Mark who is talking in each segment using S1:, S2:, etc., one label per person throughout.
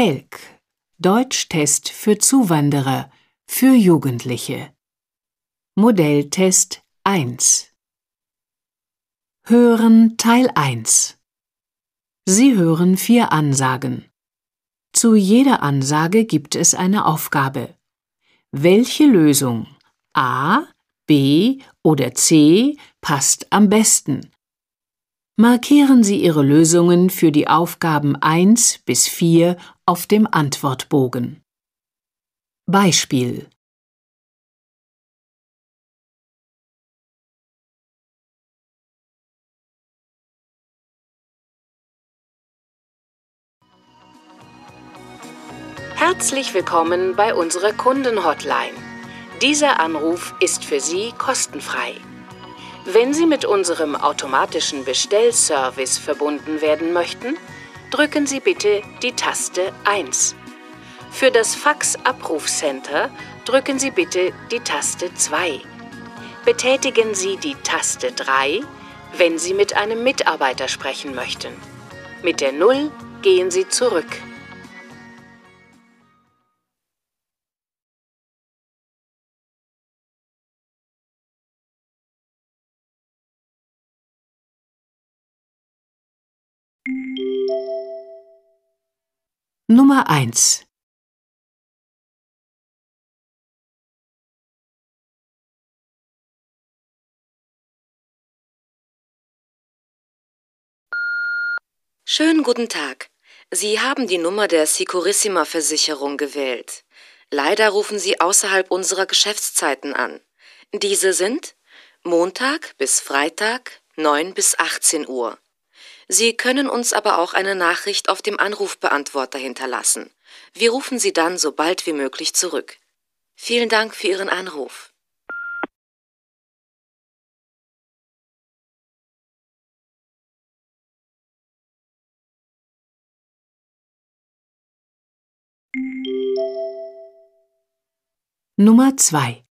S1: TELK Deutschtest für Zuwanderer für Jugendliche Modelltest 1 Hören Teil 1 Sie hören vier Ansagen. Zu jeder Ansage gibt es eine Aufgabe. Welche Lösung A, B oder C passt am besten? Markieren Sie Ihre Lösungen für die Aufgaben 1 bis 4 auf dem Antwortbogen. Beispiel Herzlich willkommen bei unserer Kundenhotline. Dieser Anruf ist für Sie kostenfrei. Wenn Sie mit unserem automatischen Bestellservice verbunden werden möchten, drücken Sie bitte die Taste 1. Für das Fax-Abrufcenter drücken Sie bitte die Taste 2. Betätigen Sie die Taste 3, wenn Sie mit einem Mitarbeiter sprechen möchten. Mit der 0 gehen Sie zurück. Nummer 1
S2: Schönen guten Tag. Sie haben die Nummer der Sicurissima Versicherung gewählt. Leider rufen Sie außerhalb unserer Geschäftszeiten an. Diese sind Montag bis Freitag 9 bis 18 Uhr. Sie können uns aber auch eine Nachricht auf dem Anrufbeantworter hinterlassen. Wir rufen Sie dann so bald wie möglich zurück. Vielen Dank für Ihren Anruf.
S1: Nummer 2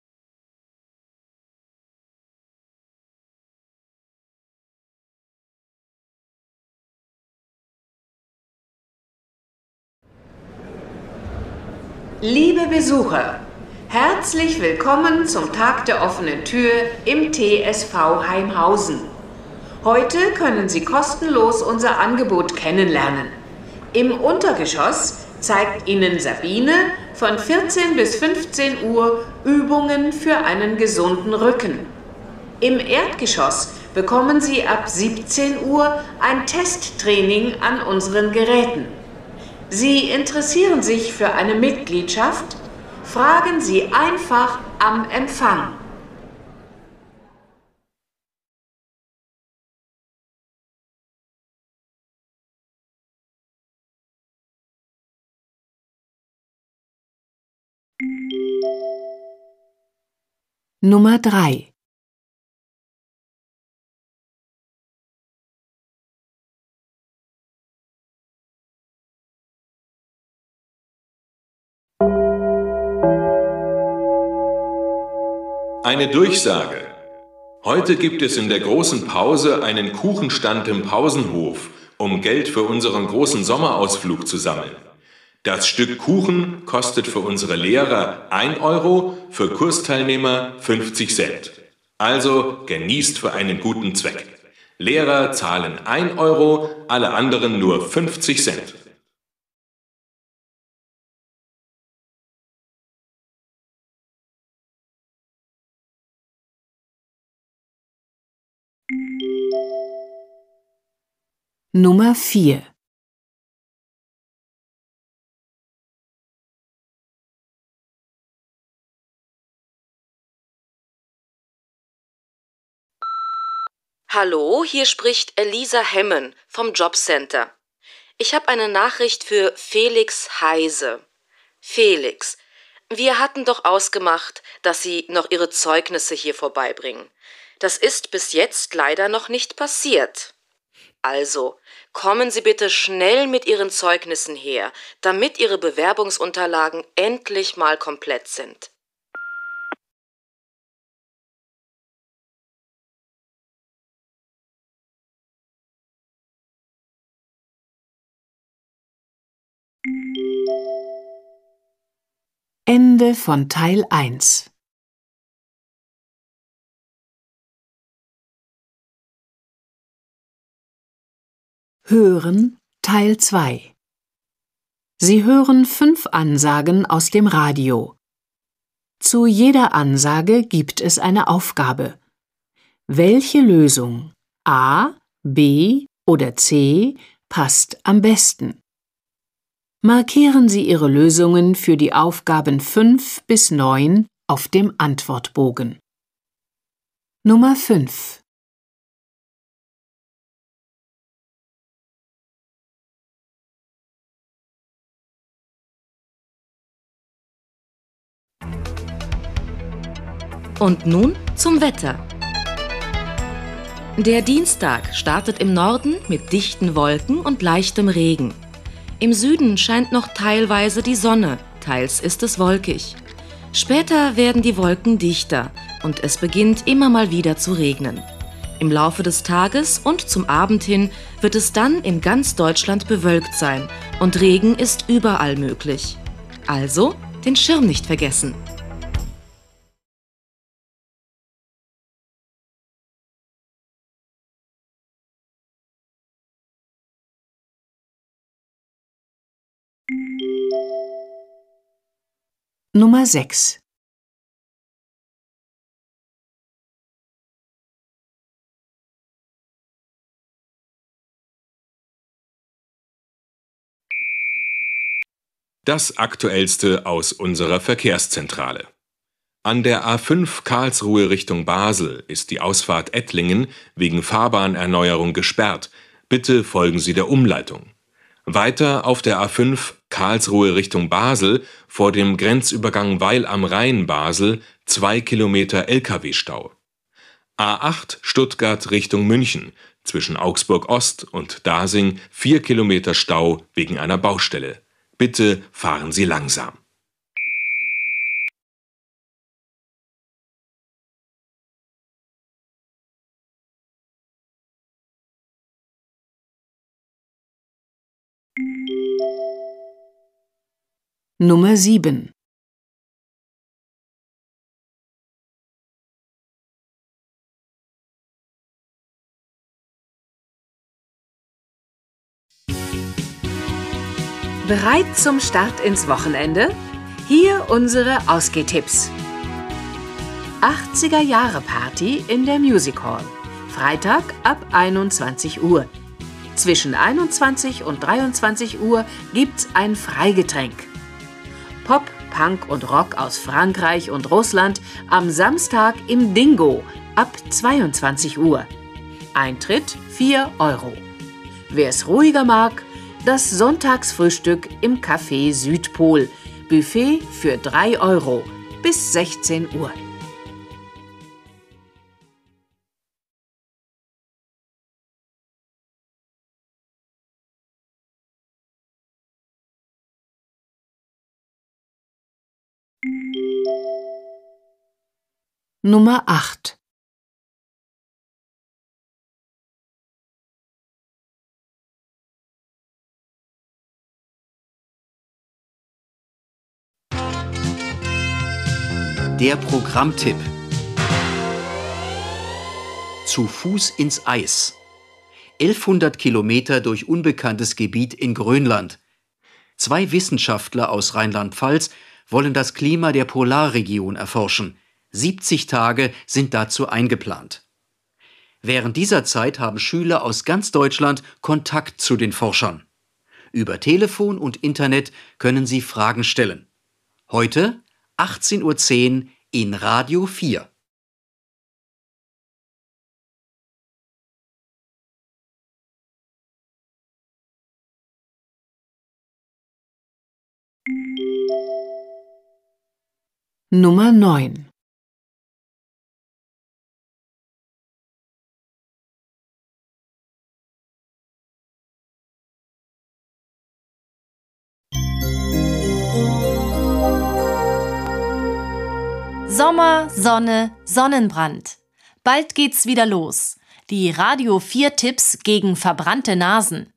S3: Liebe Besucher, herzlich willkommen zum Tag der offenen Tür im TSV Heimhausen. Heute können Sie kostenlos unser Angebot kennenlernen. Im Untergeschoss zeigt Ihnen Sabine von 14 bis 15 Uhr Übungen für einen gesunden Rücken. Im Erdgeschoss bekommen Sie ab 17 Uhr ein Testtraining an unseren Geräten. Sie interessieren sich für eine Mitgliedschaft? Fragen Sie einfach am Empfang.
S1: Nummer 3
S4: Eine Durchsage. Heute gibt es in der großen Pause einen Kuchenstand im Pausenhof, um Geld für unseren großen Sommerausflug zu sammeln. Das Stück Kuchen kostet für unsere Lehrer 1 Euro, für Kursteilnehmer 50 Cent. Also genießt für einen guten Zweck. Lehrer zahlen 1 Euro, alle anderen nur 50 Cent.
S1: Nummer 4
S2: Hallo, hier spricht Elisa Hemmen vom Jobcenter. Ich habe eine Nachricht für Felix Heise. Felix, wir hatten doch ausgemacht, dass Sie noch Ihre Zeugnisse hier vorbeibringen. Das ist bis jetzt leider noch nicht passiert. Also, kommen Sie bitte schnell mit Ihren Zeugnissen her, damit Ihre Bewerbungsunterlagen endlich mal komplett sind.
S1: Ende von Teil 1. Hören Teil 2 Sie hören fünf Ansagen aus dem Radio. Zu jeder Ansage gibt es eine Aufgabe. Welche Lösung A, B oder C passt am besten? Markieren Sie Ihre Lösungen für die Aufgaben 5 bis 9 auf dem Antwortbogen. Nummer 5
S2: Und nun zum Wetter. Der Dienstag startet im Norden mit dichten Wolken und leichtem Regen. Im Süden scheint noch teilweise die Sonne, teils ist es wolkig. Später werden die Wolken dichter und es beginnt immer mal wieder zu regnen. Im Laufe des Tages und zum Abend hin wird es dann in ganz Deutschland bewölkt sein und Regen ist überall möglich. Also den Schirm nicht vergessen.
S1: Nummer 6
S4: Das Aktuellste aus unserer Verkehrszentrale. An der A5 Karlsruhe Richtung Basel ist die Ausfahrt Ettlingen wegen Fahrbahnerneuerung gesperrt. Bitte folgen Sie der Umleitung. Weiter auf der A5 Karlsruhe Richtung Basel vor dem Grenzübergang Weil am Rhein Basel zwei Kilometer Lkw-Stau. A8 Stuttgart Richtung München zwischen Augsburg Ost und Dasing vier Kilometer Stau wegen einer Baustelle. Bitte fahren Sie langsam.
S1: Nummer 7 Bereit zum Start ins Wochenende? Hier unsere Ausgehtipps. 80er Jahre Party in der Music Hall. Freitag ab 21 Uhr. Zwischen 21 und 23 Uhr gibt's ein Freigetränk. Pop, Punk und Rock aus Frankreich und Russland am Samstag im Dingo ab 22 Uhr. Eintritt 4 Euro. Wer es ruhiger mag, das Sonntagsfrühstück im Café Südpol. Buffet für 3 Euro bis 16 Uhr. Nummer 8
S5: Der Programmtipp. Zu Fuß ins Eis. 1100 Kilometer durch unbekanntes Gebiet in Grönland. Zwei Wissenschaftler aus Rheinland-Pfalz wollen das Klima der Polarregion erforschen. 70 Tage sind dazu eingeplant. Während dieser Zeit haben Schüler aus ganz Deutschland Kontakt zu den Forschern. Über Telefon und Internet können sie Fragen stellen. Heute 18.10 Uhr in Radio 4.
S1: Nummer 9
S6: Sommer, Sonne, Sonnenbrand. Bald geht's wieder los. Die Radio 4 Tipps gegen verbrannte Nasen.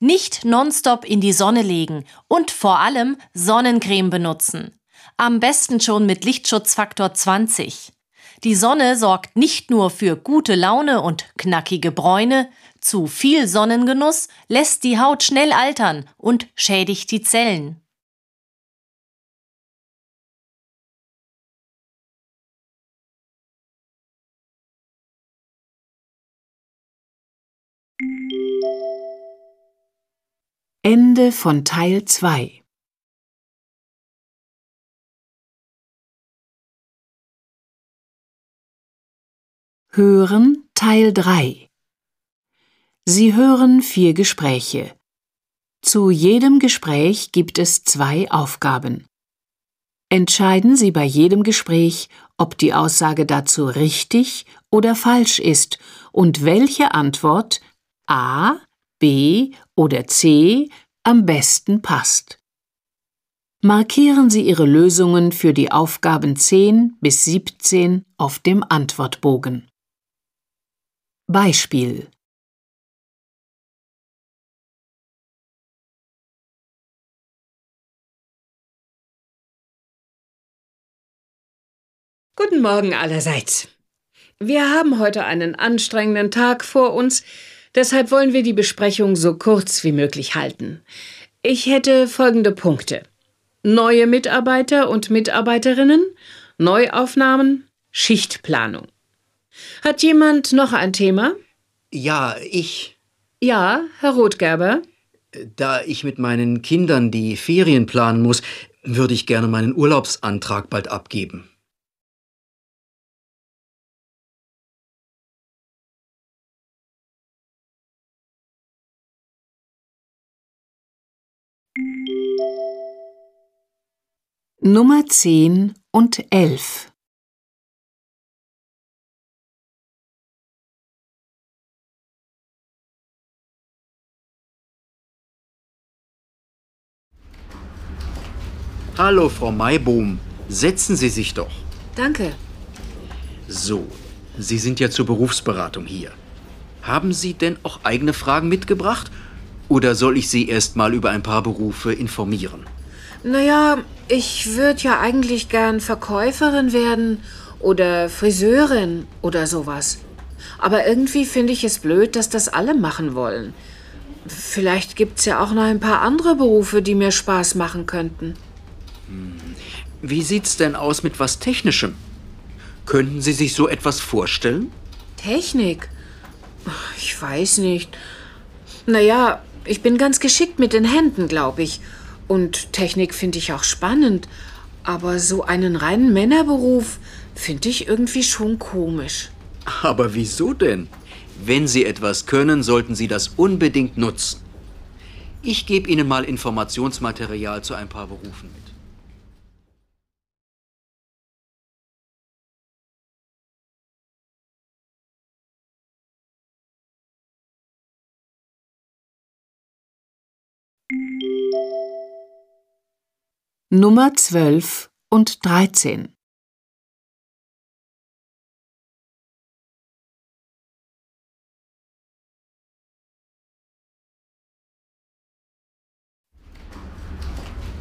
S6: Nicht nonstop in die Sonne legen und vor allem Sonnencreme benutzen. Am besten schon mit Lichtschutzfaktor 20. Die Sonne sorgt nicht nur für gute Laune und knackige Bräune, zu viel Sonnengenuss lässt die Haut schnell altern und schädigt die Zellen.
S1: Ende von Teil 2《Hören Teil 3 Sie hören vier Gespräche. Zu jedem Gespräch gibt es zwei Aufgaben. Entscheiden Sie bei jedem Gespräch, ob die Aussage dazu richtig oder falsch ist und welche Antwort A, B oder C am besten passt. Markieren Sie Ihre Lösungen für die Aufgaben 10 bis 17 auf dem Antwortbogen. Beispiel
S7: Guten Morgen allerseits. Wir haben heute einen anstrengenden Tag vor uns, deshalb wollen wir die Besprechung so kurz wie möglich halten. Ich hätte folgende Punkte. Neue Mitarbeiter und Mitarbeiterinnen, Neuaufnahmen, Schichtplanung. Hat jemand noch ein Thema?
S5: Ja, ich.
S7: Ja, Herr Rothgerber.
S5: Da ich mit meinen Kindern die Ferien planen muss, würde ich gerne meinen Urlaubsantrag bald abgeben.
S1: Nummer 10 und 11
S5: Hallo, Frau Maibohm. Setzen Sie sich doch.
S7: Danke.
S5: So, Sie sind ja zur Berufsberatung hier. Haben Sie denn auch eigene Fragen mitgebracht? Oder soll ich Sie erst mal über ein paar Berufe informieren?
S7: Naja, ich würde ja eigentlich gern Verkäuferin werden oder Friseurin oder sowas. Aber irgendwie finde ich es blöd, dass das alle machen wollen. Vielleicht gibt's ja auch noch ein paar andere Berufe, die mir Spaß machen könnten.
S5: Wie sieht's denn aus mit was Technischem? Könnten Sie sich so etwas vorstellen?
S7: Technik? Ich weiß nicht. Naja, ich bin ganz geschickt mit den Händen, glaube ich. Und Technik finde ich auch spannend. Aber so einen reinen Männerberuf finde ich irgendwie schon komisch.
S5: Aber wieso denn? Wenn Sie etwas können, sollten Sie das unbedingt nutzen. Ich gebe Ihnen mal Informationsmaterial zu ein paar Berufen mit.
S1: Nummer 12 und 13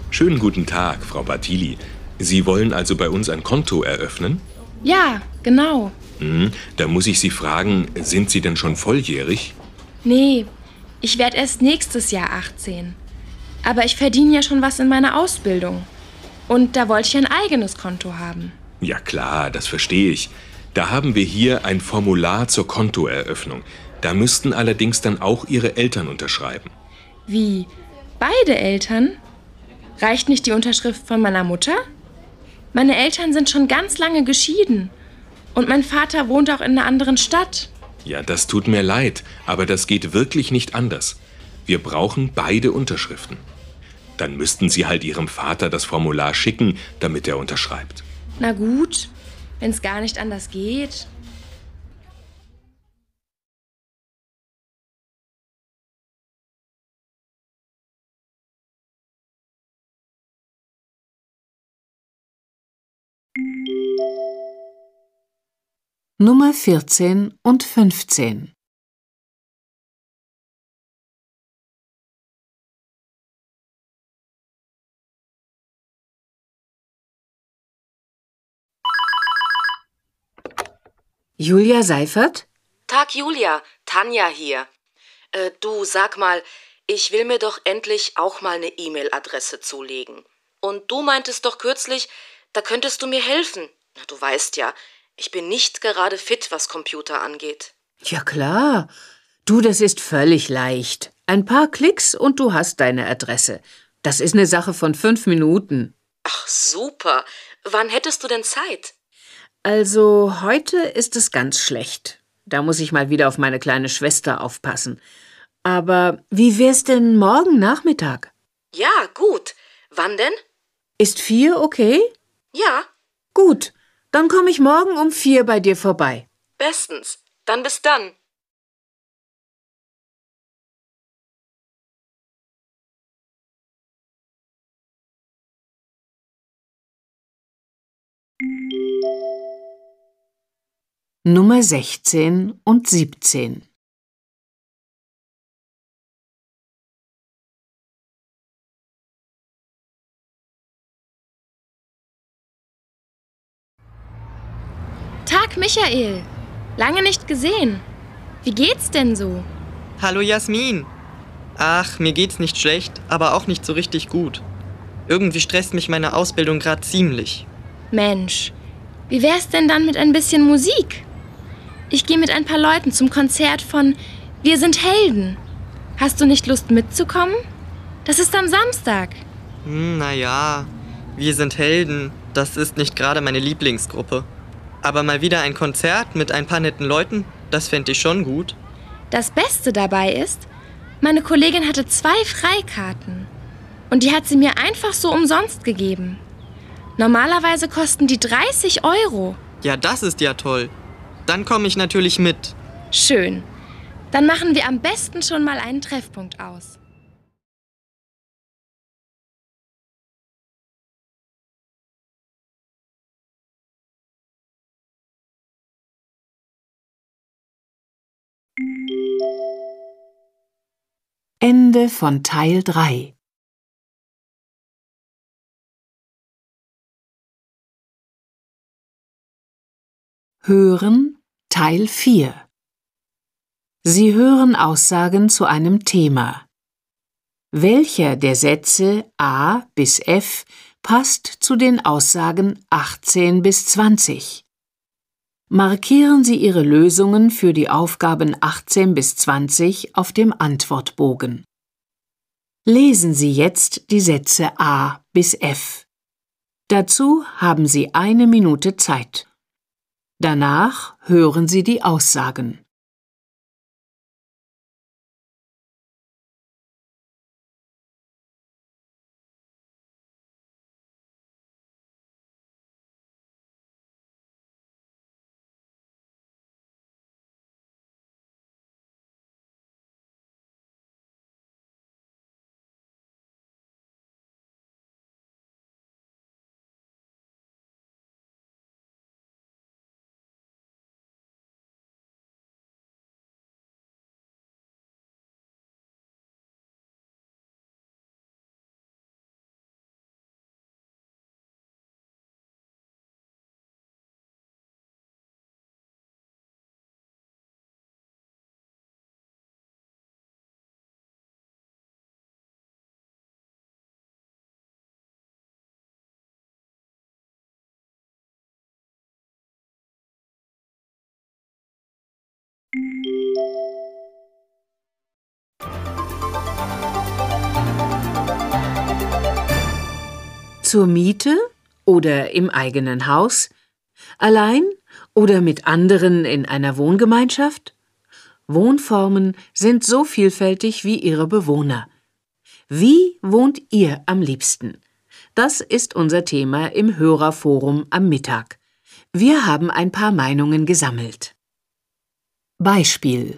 S4: Schönen guten Tag, Frau Bartili. Sie wollen also bei uns ein Konto eröffnen?
S8: Ja, genau.
S4: Hm, da muss ich Sie fragen, sind Sie denn schon volljährig?
S8: Nee, ich werde erst nächstes Jahr 18. Aber ich verdiene ja schon was in meiner Ausbildung. Und da wollte ich ein eigenes Konto haben.
S4: Ja klar, das verstehe ich. Da haben wir hier ein Formular zur Kontoeröffnung. Da müssten allerdings dann auch Ihre Eltern unterschreiben.
S8: Wie? Beide Eltern? Reicht nicht die Unterschrift von meiner Mutter? Meine Eltern sind schon ganz lange geschieden. Und mein Vater wohnt auch in einer anderen Stadt.
S4: Ja, das tut mir leid, aber das geht wirklich nicht anders. Wir brauchen beide Unterschriften. Dann müssten Sie halt Ihrem Vater das Formular schicken, damit er unterschreibt.
S8: Na gut, wenn es gar nicht anders geht.
S1: Nummer 14 und 15 Julia Seifert?
S2: Tag, Julia. Tanja hier. Äh, du, sag mal, ich will mir doch endlich auch mal eine E-Mail-Adresse zulegen. Und du meintest doch kürzlich, da könntest du mir helfen. Na, du weißt ja, ich bin nicht gerade fit, was Computer angeht.
S1: Ja klar. Du, das ist völlig leicht. Ein paar Klicks und du hast deine Adresse. Das ist eine Sache von fünf Minuten.
S2: Ach, super. Wann hättest du denn Zeit?
S1: Also, heute ist es ganz schlecht. Da muss ich mal wieder auf meine kleine Schwester aufpassen. Aber wie wär's denn morgen Nachmittag?
S2: Ja, gut. Wann denn?
S1: Ist vier okay?
S2: Ja.
S1: Gut. Dann komme ich morgen um vier bei dir vorbei.
S2: Bestens. Dann bis dann.
S1: Nummer 16 und 17
S8: Tag, Michael. Lange nicht gesehen. Wie geht's denn so?
S9: Hallo Jasmin. Ach, mir geht's nicht schlecht, aber auch nicht so richtig gut. Irgendwie stresst mich meine Ausbildung gerade ziemlich.
S8: Mensch, wie wär's denn dann mit ein bisschen Musik? Ich gehe mit ein paar Leuten zum Konzert von Wir sind Helden. Hast du nicht Lust mitzukommen? Das ist am Samstag.
S9: Hm, naja, wir sind Helden. Das ist nicht gerade meine Lieblingsgruppe. Aber mal wieder ein Konzert mit ein paar netten Leuten, das fände ich schon gut.
S8: Das Beste dabei ist, meine Kollegin hatte zwei Freikarten. Und die hat sie mir einfach so umsonst gegeben. Normalerweise kosten die 30 Euro.
S9: Ja, das ist ja toll. Dann komme ich natürlich mit.
S8: Schön. Dann machen wir am besten schon mal einen Treffpunkt aus.
S1: Ende von Teil 3hören Teil 4 Sie hören Aussagen zu einem Thema. Welcher der Sätze A bis F passt zu den Aussagen 18 bis 20? Markieren Sie Ihre Lösungen für die Aufgaben 18 bis 20 auf dem Antwortbogen. Lesen Sie jetzt die Sätze A bis F. Dazu haben Sie eine Minute Zeit. Danach hören Sie die Aussagen. Zur Miete oder im eigenen Haus? Allein oder mit anderen in einer Wohngemeinschaft? Wohnformen sind so vielfältig wie ihre Bewohner. Wie wohnt ihr am liebsten? Das ist unser Thema im Hörerforum am Mittag. Wir haben ein paar Meinungen gesammelt. Beispiel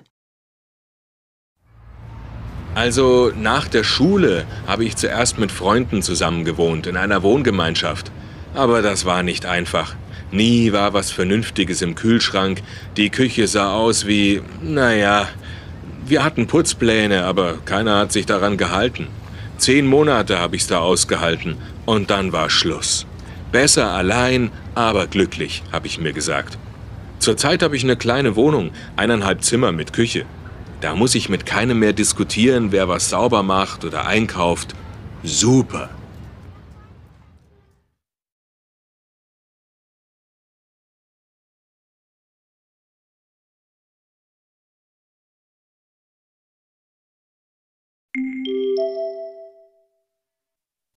S4: Also nach der Schule habe ich zuerst mit Freunden zusammen gewohnt in einer Wohngemeinschaft. Aber das war nicht einfach. Nie war was Vernünftiges im Kühlschrank. Die Küche sah aus wie, naja, wir hatten Putzpläne, aber keiner hat sich daran gehalten. Zehn Monate habe ich's da ausgehalten und dann war Schluss. Besser allein, aber glücklich, habe ich mir gesagt. Zurzeit habe ich eine kleine Wohnung, eineinhalb Zimmer mit Küche. Da muss ich mit keinem mehr diskutieren, wer was sauber macht oder einkauft. Super.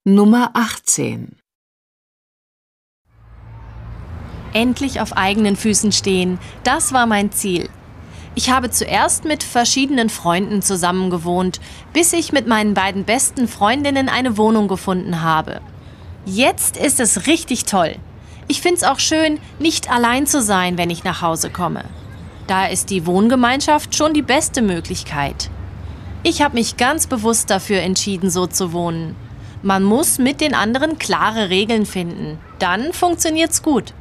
S1: Nummer 18
S6: Endlich auf eigenen Füßen stehen, das war mein Ziel. Ich habe zuerst mit verschiedenen Freunden zusammengewohnt, bis ich mit meinen beiden besten Freundinnen eine Wohnung gefunden habe. Jetzt ist es richtig toll. Ich finde es auch schön, nicht allein zu sein, wenn ich nach Hause komme. Da ist die Wohngemeinschaft schon die beste Möglichkeit. Ich habe mich ganz bewusst dafür entschieden, so zu wohnen. Man muss mit den anderen klare Regeln finden. Dann funktioniert's gut.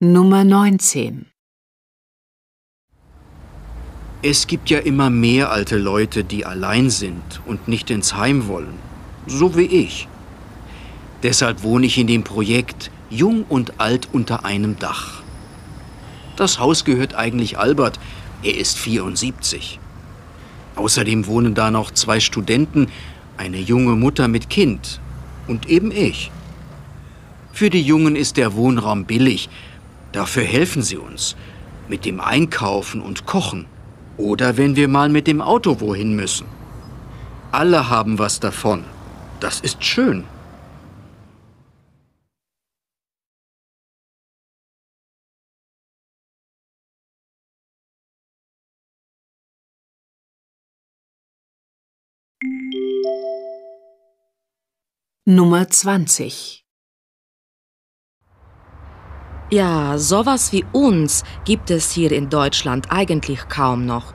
S1: Nummer 19
S5: Es gibt ja immer mehr alte Leute, die allein sind und nicht ins Heim wollen. So wie ich. Deshalb wohne ich in dem Projekt Jung und Alt unter einem Dach. Das Haus gehört eigentlich Albert. Er ist 74. Außerdem wohnen da noch zwei Studenten, eine junge Mutter mit Kind und eben ich. Für die Jungen ist der Wohnraum billig. Dafür helfen sie uns. Mit dem Einkaufen und Kochen. Oder wenn wir mal mit dem Auto wohin müssen. Alle haben was davon. Das ist schön.
S1: Nummer 20
S2: Ja, sowas wie uns gibt es hier in Deutschland eigentlich kaum noch.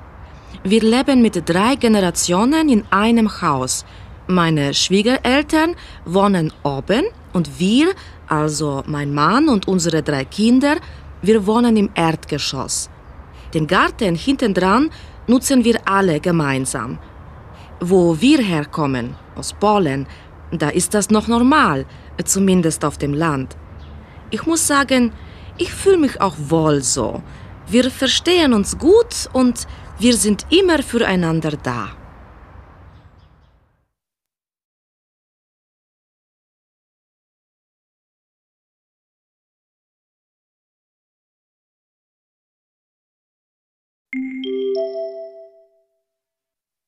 S2: Wir leben mit drei Generationen in einem Haus. Meine Schwiegereltern wohnen oben und wir, also mein Mann und unsere drei Kinder, wir wohnen im Erdgeschoss. Den Garten hinten dran nutzen wir alle gemeinsam. Wo wir herkommen, aus Polen, da ist das noch normal, zumindest auf dem Land. Ich muss sagen, ich fühle mich auch wohl so. Wir verstehen uns gut und wir sind immer füreinander da.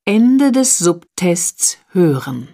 S1: Ende des Subtests hören.